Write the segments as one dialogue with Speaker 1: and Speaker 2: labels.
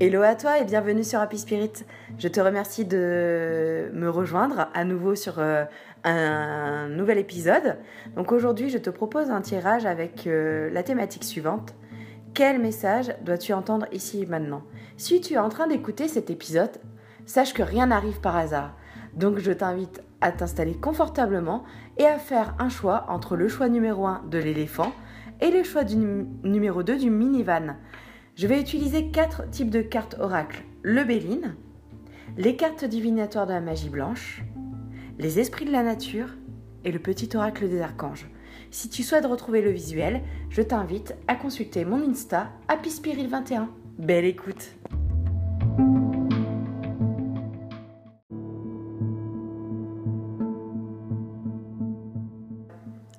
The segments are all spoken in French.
Speaker 1: Hello à toi et bienvenue sur Happy Spirit. Je te remercie de me rejoindre à nouveau sur euh, un nouvel épisode. Donc aujourd'hui, je te propose un tirage avec euh, la thématique suivante. Quel message dois-tu entendre ici et maintenant? Si tu es en train d'écouter cet épisode, sache que rien n'arrive par hasard. Donc je t'invite à t'installer confortablement et à faire un choix entre le choix numéro 1 de l'éléphant et le choix du numéro 2 du minivan. Je vais utiliser quatre types de cartes oracle. Le Béline, les cartes divinatoires de la magie blanche, les esprits de la nature et le petit oracle des archanges. Si tu souhaites retrouver le visuel, je t'invite à consulter mon Insta Happy Spirit 21. Belle écoute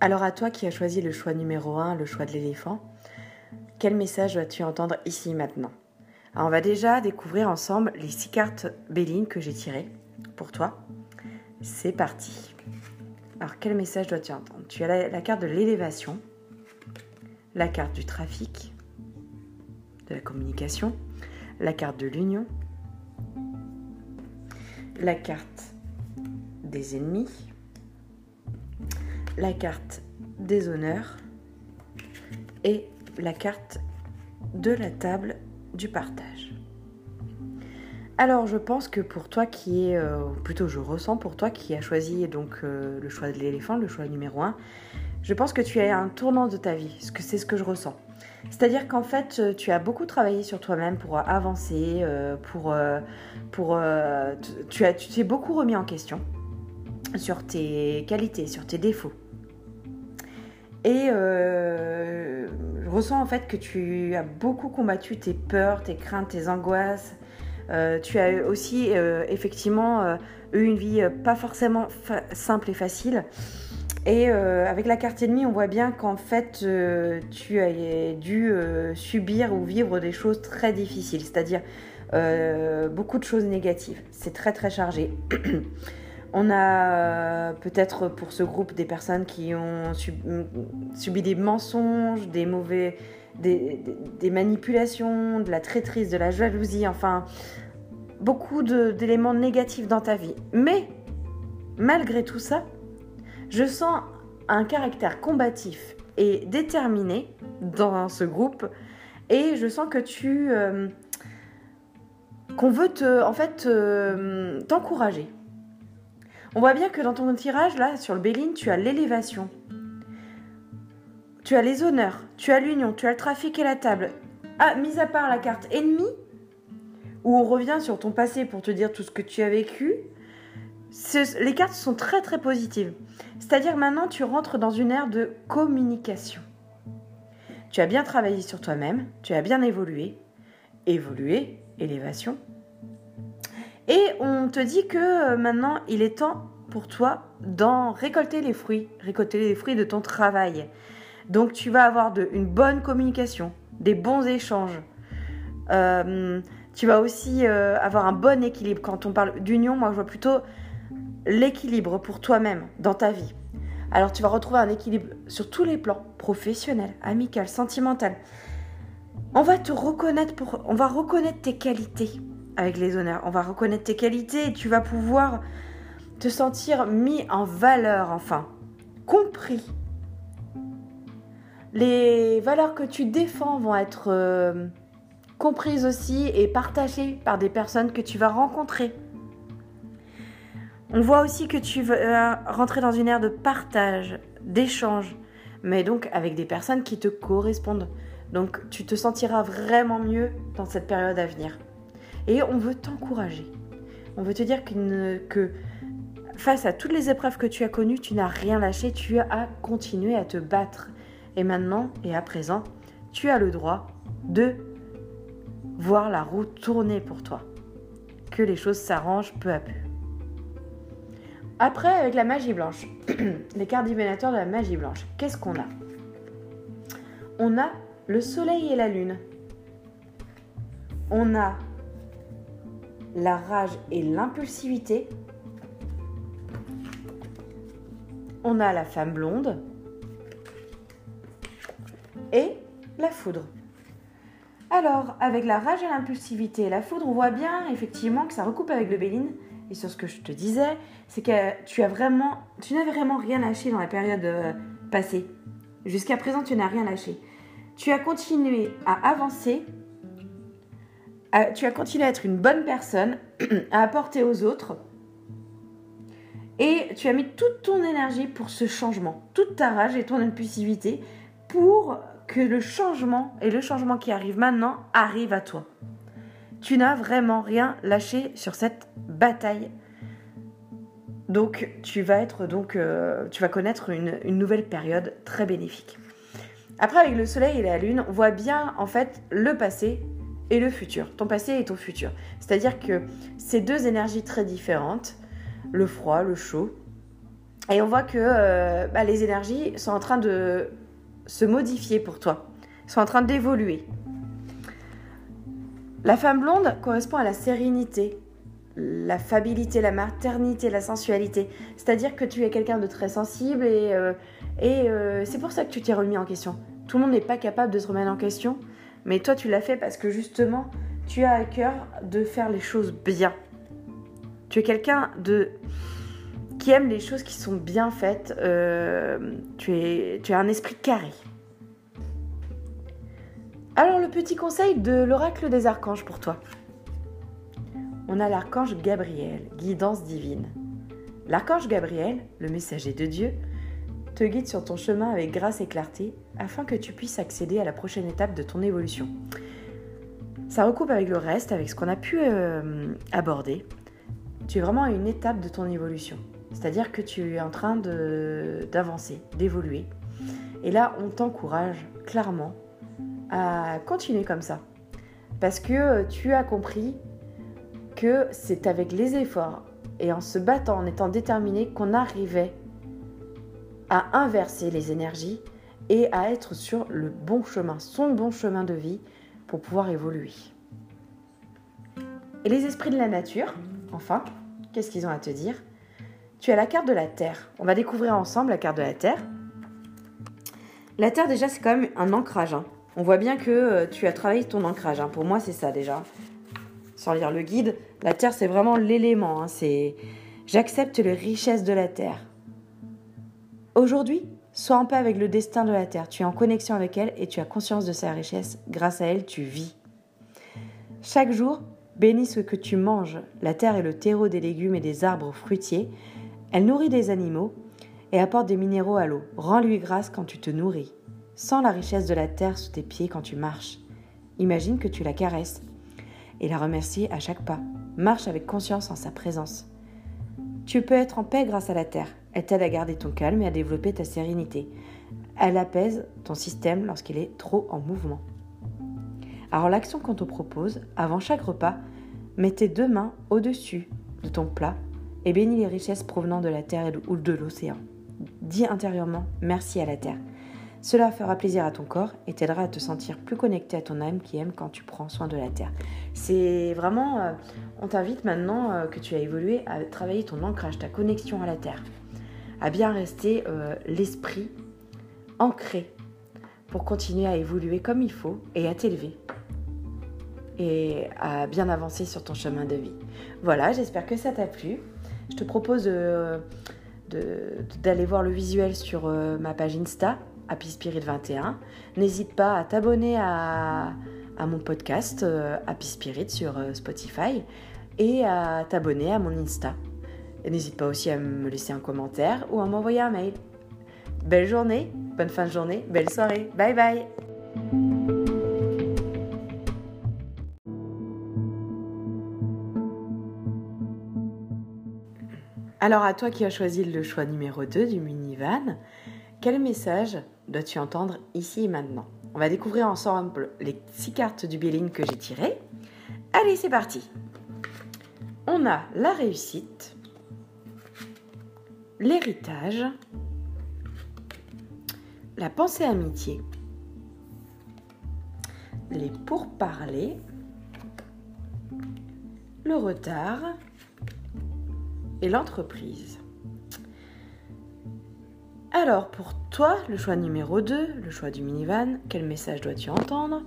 Speaker 1: Alors à toi qui as choisi le choix numéro 1, le choix de l'éléphant, quel message vas-tu entendre ici maintenant? On va déjà découvrir ensemble les six cartes Béline que j'ai tirées pour toi. C'est parti. Alors, quel message dois-tu entendre? Tu as la, la carte de l'élévation, la carte du trafic, de la communication, la carte de l'union, la carte des ennemis, la carte des honneurs et la carte de la table du partage. Alors je pense que pour toi qui est, euh, plutôt je ressens pour toi qui a choisi donc euh, le choix de l'éléphant, le choix numéro 1, je pense que tu es un tournant de ta vie, c'est ce que je ressens. C'est-à-dire qu'en fait, euh, tu as beaucoup travaillé sur toi-même pour avancer, pour, pour tu tu t'es beaucoup remis en question sur tes qualités, sur tes défauts. Et ressens en fait que tu as beaucoup combattu tes peurs, tes craintes, tes angoisses. Euh, tu as aussi euh, effectivement euh, eu une vie pas forcément simple et facile. Et avec la carte ennemie, on voit bien qu'en fait, tu as dû subir ou vivre des choses très difficiles, c'est-à-dire beaucoup de choses négatives. C'est très très chargé. On a peut-être pour ce groupe des personnes qui ont subi des mensonges, des mauvais, des, manipulations, de la traîtrise, de la jalousie, enfin beaucoup d'éléments négatifs dans ta vie. Mais malgré tout ça, je sens un caractère combatif et déterminé dans ce groupe et je sens que tu euh, qu'on veut en fait t'encourager on voit bien que dans ton tirage, là, sur le Béline, tu as l'élévation. Tu as les honneurs, tu as l'union, tu as le trafic et la table. Ah, mis à part la carte ennemie, où on revient sur ton passé pour te dire tout ce que tu as vécu, les cartes sont très très positives. C'est-à-dire maintenant, tu rentres dans une ère de communication. Tu as bien travaillé sur toi-même, tu as bien évolué. Évolué, élévation, et on te dit que euh, maintenant, il est temps pour toi d'en récolter les fruits, récolter les fruits de ton travail. Donc tu vas avoir une bonne communication, des bons échanges. Euh, tu vas aussi euh, avoir un bon équilibre. Quand on parle d'union, moi je vois plutôt l'équilibre pour toi-même dans ta vie. Alors tu vas retrouver un équilibre sur tous les plans, professionnel, amical, sentimental. On va te reconnaître on va reconnaître tes qualités avec les honneurs. On va reconnaître tes qualités et tu vas pouvoir te sentir mis en valeur, enfin, compris. Les valeurs que tu défends vont être euh, comprises aussi et partagées par des personnes que tu vas rencontrer. On voit aussi que tu vas rentrer dans une ère de partage, d'échange, mais donc avec des personnes qui te correspondent. Donc tu te sentiras vraiment mieux dans cette période à venir. Et on veut t'encourager. On veut te dire que, face à toutes les épreuves que tu as connues, tu n'as rien lâché, tu as continué à te battre. Et maintenant et à présent, tu as le droit de voir la roue tourner pour toi. Que les choses s'arrangent peu à peu. Après, avec la magie blanche, les cartes divinatoires de la magie blanche, qu'est-ce qu'on a? On a le soleil et la lune. On a la rage et l'impulsivité. On a la femme blonde et la foudre. Alors, avec la rage et l'impulsivité et la foudre, on voit bien effectivement que ça recoupe avec le Béline. Et sur ce que je te disais, c'est que tu as n'avais vraiment rien lâché dans la période euh, passée. Jusqu'à présent, tu n'as rien lâché. Tu as continué à avancer, tu as continué à être une bonne personne, à apporter aux autres, et tu as mis toute ton énergie pour ce changement, toute ta rage et ton impulsivité pour que le changement et le changement qui arrive maintenant arrive à toi. Tu n'as vraiment rien lâché sur cette bataille. Donc tu vas être donc euh, tu vas connaître une, nouvelle période très bénéfique. Après avec le soleil et la lune, on voit bien en fait le passé et le futur, ton passé et ton futur. C'est-à-dire que ces deux énergies très différentes, le froid, le chaud, et on voit que euh, bah, les énergies sont en train de se modifier pour toi, sont en train d'évoluer. La femme blonde correspond à la sérénité, la fabilité, la maternité, la sensualité. C'est-à-dire que tu es quelqu'un de très sensible et, euh, et euh, c'est pour ça que tu t'es remis en question. Tout le monde n'est pas capable de se remettre en question, mais toi tu l'as fait parce que justement tu as à cœur de faire les choses bien. Tu es quelqu'un de qui aime les choses qui sont bien faites. Euh, tu, es, tu as un esprit carré. Alors le petit conseil de l'oracle des archanges pour toi. On a l'archange Gabriel, guidance divine. L'archange Gabriel, le messager de Dieu, te guide sur ton chemin avec grâce et clarté afin que tu puisses accéder à la prochaine étape de ton évolution. Ça recoupe avec le reste, avec ce qu'on a pu euh, aborder. Tu es vraiment à une étape de ton évolution. C'est-à-dire que tu es en train d'avancer, d'évoluer. Et là, on t'encourage clairement à continuer comme ça. Parce que tu as compris que c'est avec les efforts et en se battant, en étant déterminé, qu'on arrivait à inverser les énergies et à être sur le bon chemin, son bon chemin de vie pour pouvoir évoluer. Et les esprits de la nature, enfin, qu'est-ce qu'ils ont à te dire? Tu as la carte de la Terre. On va découvrir ensemble la carte de la Terre. La Terre, déjà, c'est quand même un ancrage. Hein. On voit bien que euh, tu as travaillé ton ancrage. Hein. Pour moi, c'est ça déjà. Sans lire le guide, la Terre, c'est vraiment l'élément. Hein. C'est j'accepte les richesses de la Terre. Aujourd'hui, sois en paix avec le destin de la Terre. Tu es en connexion avec elle et tu as conscience de sa richesse. Grâce à elle, tu vis. Chaque jour, bénis ce que tu manges. La terre est le terreau des légumes et des arbres fruitiers. Elle nourrit des animaux et apporte des minéraux à l'eau. Rends-lui grâce quand tu te nourris. Sens la richesse de la terre sous tes pieds quand tu marches. Imagine que tu la caresses et la remercie à chaque pas. Marche avec conscience en sa présence. Tu peux être en paix grâce à la terre. Elle t'aide à garder ton calme et à développer ta sérénité. Elle apaise ton système lorsqu'il est trop en mouvement. Alors l'action qu'on te propose, avant chaque repas, mets tes deux mains au-dessus de ton plat et bénis les richesses provenant de la terre ou de l'océan. Dis intérieurement merci à la terre. Cela fera plaisir à ton corps et t'aidera à te sentir plus connecté à ton âme qui aime quand tu prends soin de la terre. C'est vraiment, euh, on t'invite maintenant euh, que tu as évolué à travailler ton ancrage, ta connexion à la terre, à bien rester euh, l'esprit ancré pour continuer à évoluer comme il faut et à t'élever et à bien avancer sur ton chemin de vie. Voilà, j'espère que ça t'a plu. Je te propose d'aller voir le visuel sur ma page Insta, Happy Spirit 21. N'hésite pas à t'abonner à, mon podcast euh, Happy Spirit sur euh, Spotify et à t'abonner à mon Insta. N'hésite pas aussi à me laisser un commentaire ou à m'envoyer un mail. Belle journée, bonne fin de journée, belle soirée. Bye bye Alors à toi qui as choisi le choix numéro 2 du minivan, quel message dois-tu entendre ici et maintenant On va découvrir ensemble les six cartes du Béline que j'ai tirées. Allez, c'est parti On a la réussite, l'héritage, la pensée amitié, les pourparlers, le retard, et l'entreprise. Alors, pour toi, le choix numéro 2, le choix du minivan, quel message dois-tu entendre?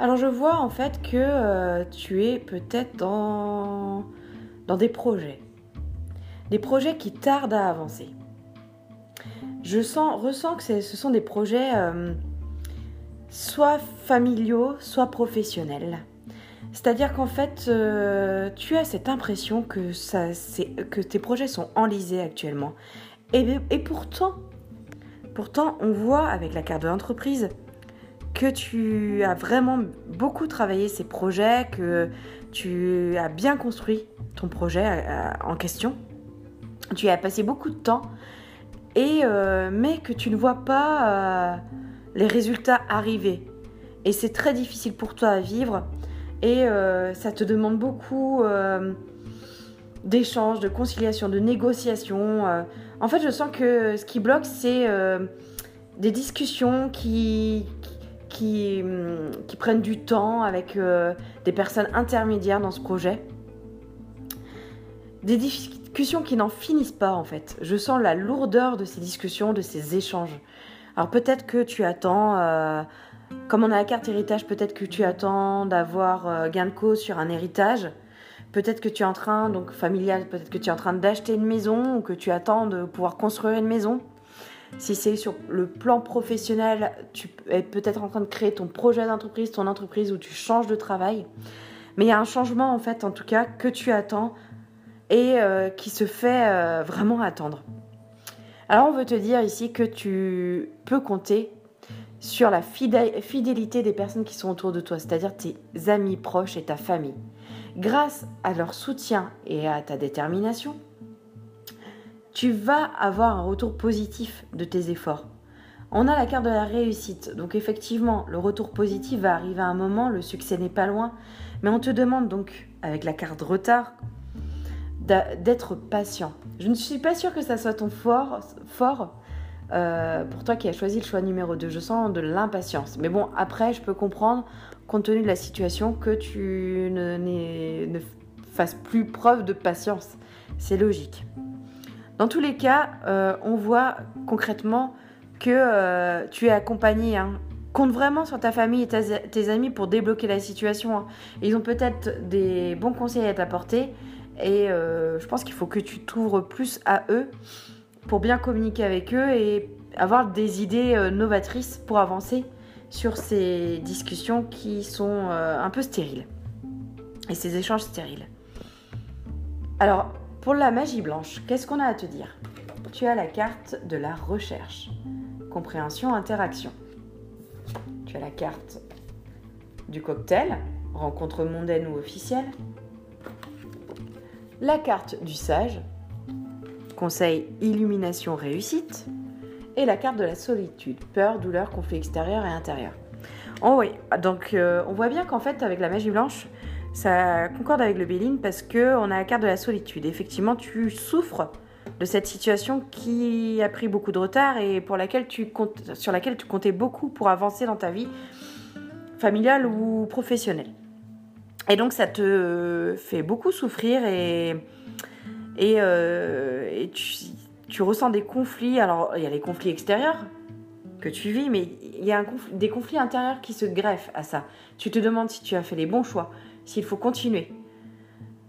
Speaker 1: Alors je vois en fait que euh, tu es peut-être dans, des projets. Des projets qui tardent à avancer. Je sens, ressens que ce sont des projets euh, soit familiaux, soit professionnels. C'est-à-dire qu'en fait, euh, tu as cette impression que, que tes projets sont enlisés actuellement. Et, pourtant, pourtant, on voit avec la carte de l'entreprise que tu as vraiment beaucoup travaillé ces projets, que tu as bien construit ton projet euh, en question. Tu as passé beaucoup de temps, et, euh, mais que tu ne vois pas les résultats arriver. Et c'est très difficile pour toi à vivre et euh, ça te demande beaucoup euh, d'échanges, de conciliation, de négociation. Euh. En fait, je sens que ce qui bloque, c'est des discussions qui, prennent du temps avec des personnes intermédiaires dans ce projet. Des discussions qui n'en finissent pas, en fait. Je sens la lourdeur de ces discussions, de ces échanges. Alors peut-être que tu attends comme on a la carte héritage, peut-être que tu attends d'avoir euh, gain de cause sur un héritage. Peut-être que tu es en train, donc familial, peut-être que tu es en train d'acheter une maison ou que tu attends de pouvoir construire une maison. Si c'est sur le plan professionnel, tu es peut-être en train de créer ton projet d'entreprise, ton entreprise où tu changes de travail. Mais il y a un changement en fait, en tout cas, que tu attends et euh, qui se fait euh, vraiment attendre. Alors on veut te dire ici que tu peux compter sur la fidélité des personnes qui sont autour de toi, c'est-à-dire tes amis proches et ta famille. Grâce à leur soutien et à ta détermination, tu vas avoir un retour positif de tes efforts. On a la carte de la réussite, donc effectivement, le retour positif va arriver à un moment, le succès n'est pas loin, mais on te demande donc, avec la carte retard, d'être patient. Je ne suis pas sûre que ça soit ton fort, fort euh, pour toi qui as choisi le choix numéro 2. Je sens de l'impatience. Mais bon, après, je peux comprendre, compte tenu de la situation, que tu ne, fasses plus preuve de patience. C'est logique. Dans tous les cas, euh, on voit concrètement que euh, tu es accompagné. Hein. Compte vraiment sur ta famille et tes amis pour débloquer la situation. Hein. Ils ont peut-être des bons conseils à t'apporter et je pense qu'il faut que tu t'ouvres plus à eux pour bien communiquer avec eux et avoir des idées euh, novatrices pour avancer sur ces discussions qui sont euh, un peu stériles et ces échanges stériles. Alors, pour la magie blanche, qu'est-ce qu'on a à te dire? Tu as la carte de la recherche, compréhension, interaction. Tu as la carte du cocktail, rencontre mondaine ou officielle. La carte du sage, conseil illumination réussite, et la carte de la solitude, peur, douleur, conflit extérieur et intérieur. Oh oui, donc euh, on voit bien qu'en fait avec la magie blanche, ça concorde avec le Béline parce que on a la carte de la solitude. Effectivement, tu souffres de cette situation qui a pris beaucoup de retard et pour laquelle tu comptes, sur laquelle tu comptais beaucoup pour avancer dans ta vie familiale ou professionnelle. Et donc ça te fait beaucoup souffrir et et, euh, tu, ressens des conflits. Alors, il y a les conflits extérieurs que tu vis, mais il y a des conflits intérieurs qui se greffent à ça. Tu te demandes si tu as fait les bons choix, s'il faut continuer.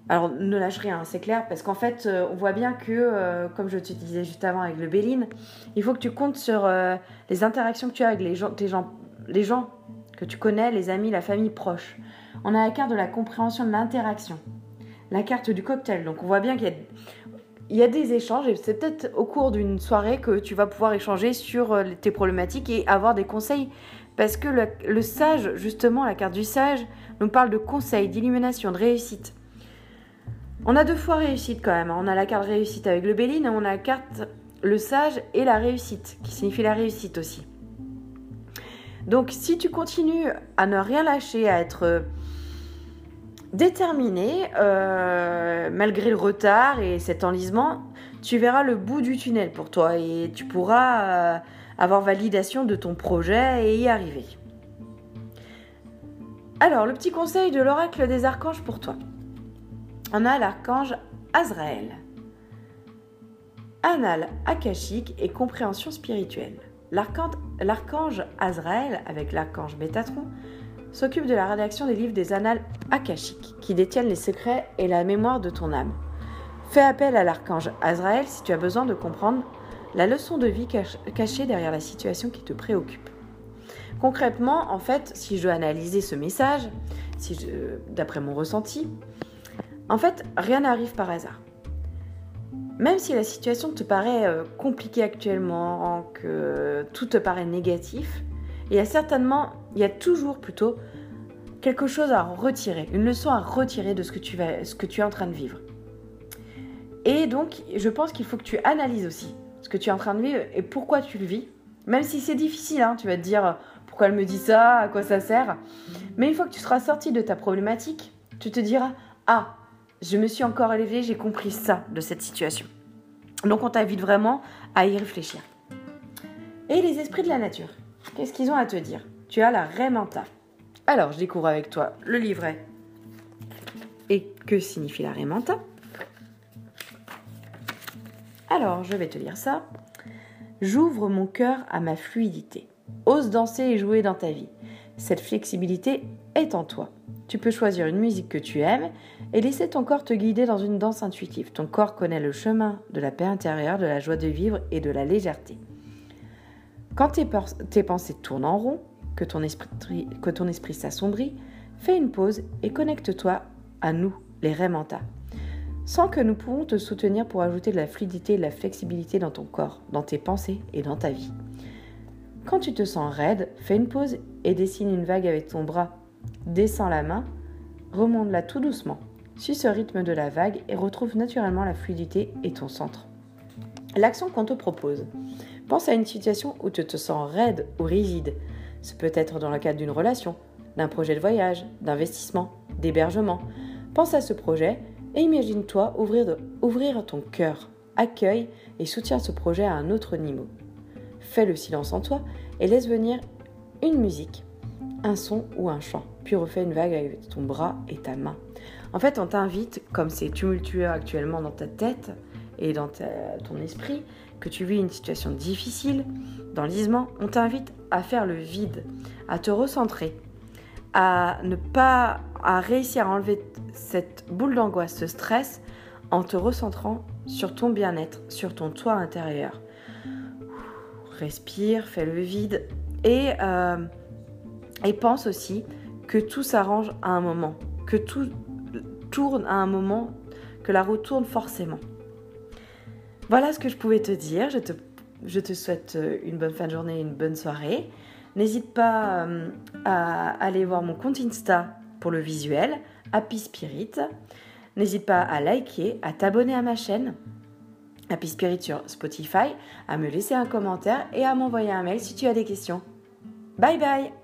Speaker 1: Alors, ne lâche rien, c'est clair, parce qu'en fait, euh, on voit bien que, euh, comme je te disais juste avant avec le Béline, il faut que tu comptes sur les interactions que tu as avec les gens, gens, les gens que tu connais, les amis, la famille proche. On a la carte de la compréhension de l'interaction la carte du cocktail. Donc on voit bien qu'il y a, il y a des échanges et c'est peut-être au cours d'une soirée que tu vas pouvoir échanger sur euh, tes problématiques et avoir des conseils. Parce que le, sage, justement, la carte du sage, nous parle de conseils, d'illumination, de réussite. On a deux fois réussite quand même. Hein. On a la carte réussite avec le Béline et on a la carte le sage et la réussite, qui signifie la réussite aussi. Donc si tu continues à ne rien lâcher, à être déterminé, euh, malgré le retard et cet enlisement, tu verras le bout du tunnel pour toi et tu pourras euh, avoir validation de ton projet et y arriver. Alors, le petit conseil de l'oracle des archanges pour toi. On a l'archange Azraël. Anal akashique et compréhension spirituelle. L'archange Azraël avec l'archange Métatron s'occupe de la rédaction des livres des annales akashiques, qui détiennent les secrets et la mémoire de ton âme. Fais appel à l'archange Azraël si tu as besoin de comprendre la leçon de vie cachée derrière la situation qui te préoccupe. Concrètement, en fait, si je dois analyser ce message, si d'après mon ressenti, en fait, rien n'arrive par hasard. Même si la situation te paraît euh, compliquée actuellement, que tout te paraît négatif, il y a certainement, il y a toujours plutôt quelque chose à retirer, une leçon à retirer de ce que tu, vas, ce que tu es en train de vivre. Et donc, je pense qu'il faut que tu analyses aussi ce que tu es en train de vivre et pourquoi tu le vis. Même si c'est difficile, hein, tu vas te dire pourquoi elle me dit ça, à quoi ça sert. Mais une fois que tu seras sorti de ta problématique, tu te diras Ah, je me suis encore élevée, j'ai compris ça de cette situation. Donc on t'invite vraiment à y réfléchir. Et les esprits de la nature, qu'est-ce qu'ils ont à te dire? Tu as la Remanta. Alors, je découvre avec toi le livret. Et que signifie la Remanta Alors, je vais te lire ça. J'ouvre mon cœur à ma fluidité. Ose danser et jouer dans ta vie. Cette flexibilité est en toi. Tu peux choisir une musique que tu aimes et laisser ton corps te guider dans une danse intuitive. Ton corps connaît le chemin de la paix intérieure, de la joie de vivre et de la légèreté. Quand tes, pensées tournent en rond, que ton esprit, que ton esprit s'assombrit, fais une pause et connecte-toi à nous, les Remanta. Sans que nous pouvons te soutenir pour ajouter de la fluidité et de la flexibilité dans ton corps, dans tes pensées et dans ta vie. Quand tu te sens raide, fais une pause et dessine une vague avec ton bras. Descends la main, remonte-la tout doucement. Suis ce rythme de la vague et retrouve naturellement la fluidité et ton centre. L'action qu'on te propose. Pense à une situation où tu te sens raide ou rigide. Ce peut être dans le cadre d'une relation, d'un projet de voyage, d'investissement, d'hébergement. Pense à ce projet et imagine-toi ouvrir, ouvrir ton cœur, accueille et soutiens ce projet à un autre niveau. Fais le silence en toi et laisse venir une musique, un son ou un chant, puis refais une vague avec ton bras et ta main. En fait, on t'invite, comme c'est tumultueux actuellement dans ta tête et dans ton esprit, que tu vis une situation difficile, d'enlisement, on t'invite à faire le vide, à te recentrer, à ne pas, à réussir à enlever cette boule d'angoisse, ce stress, en te recentrant sur ton bien-être, sur ton toit intérieur respire, fais le vide et, euh, et pense aussi que tout s'arrange à un moment, que tout tourne à un moment, que la roue tourne forcément. Voilà ce que je pouvais te dire. Je te, souhaite une bonne fin de journée, une bonne soirée. N'hésite pas euh, à aller voir mon compte Insta pour le visuel, Happy Spirit. N'hésite pas à liker, à t'abonner à ma chaîne Happy Spirit sur Spotify, à me laisser un commentaire et à m'envoyer un mail si tu as des questions. Bye bye